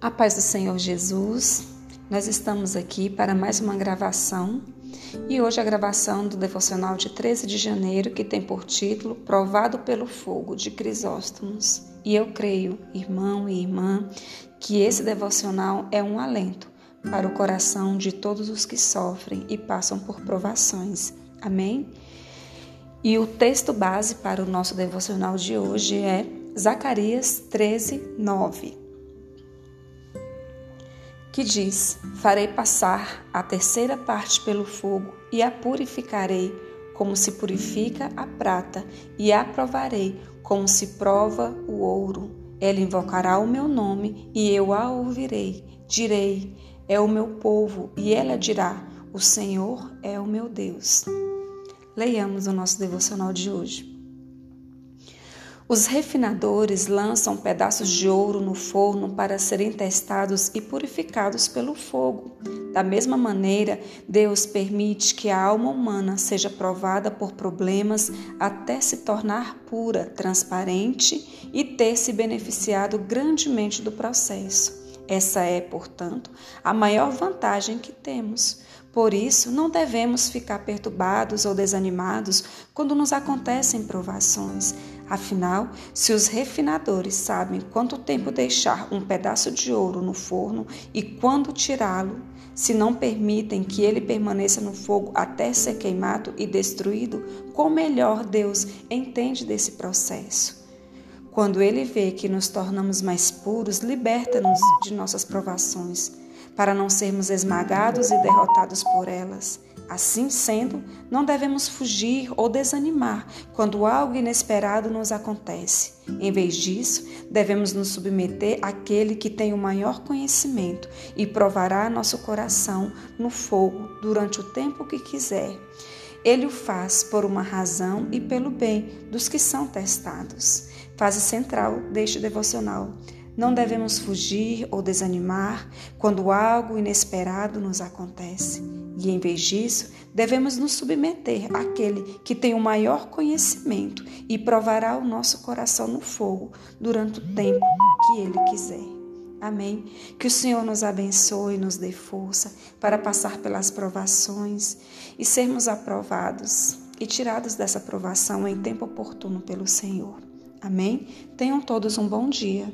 A paz do Senhor Jesus, nós estamos aqui para mais uma gravação e hoje a gravação do devocional de 13 de janeiro que tem por título Provado pelo Fogo de Crisóstomos. E eu creio, irmão e irmã, que esse devocional é um alento para o coração de todos os que sofrem e passam por provações. Amém? E o texto base para o nosso devocional de hoje é Zacarias 13, 9 que diz: Farei passar a terceira parte pelo fogo e a purificarei, como se purifica a prata, e a provarei, como se prova o ouro. Ela invocará o meu nome e eu a ouvirei. Direi: É o meu povo, e ela dirá: O Senhor é o meu Deus. Leiamos o nosso devocional de hoje. Os refinadores lançam pedaços de ouro no forno para serem testados e purificados pelo fogo. Da mesma maneira, Deus permite que a alma humana seja provada por problemas até se tornar pura, transparente e ter se beneficiado grandemente do processo. Essa é, portanto, a maior vantagem que temos. Por isso, não devemos ficar perturbados ou desanimados quando nos acontecem provações. Afinal, se os refinadores sabem quanto tempo deixar um pedaço de ouro no forno e quando tirá-lo, se não permitem que ele permaneça no fogo até ser queimado e destruído, quão melhor Deus entende desse processo. Quando Ele vê que nos tornamos mais puros, liberta-nos de nossas provações, para não sermos esmagados e derrotados por elas. Assim sendo, não devemos fugir ou desanimar quando algo inesperado nos acontece. Em vez disso, devemos nos submeter àquele que tem o maior conhecimento e provará nosso coração no fogo durante o tempo que quiser. Ele o faz por uma razão e pelo bem dos que são testados. Fase central deste devocional. Não devemos fugir ou desanimar quando algo inesperado nos acontece. E em vez disso, devemos nos submeter àquele que tem o maior conhecimento e provará o nosso coração no fogo durante o tempo que ele quiser. Amém. Que o Senhor nos abençoe nos dê força para passar pelas provações e sermos aprovados e tirados dessa provação em tempo oportuno pelo Senhor. Amém. Tenham todos um bom dia.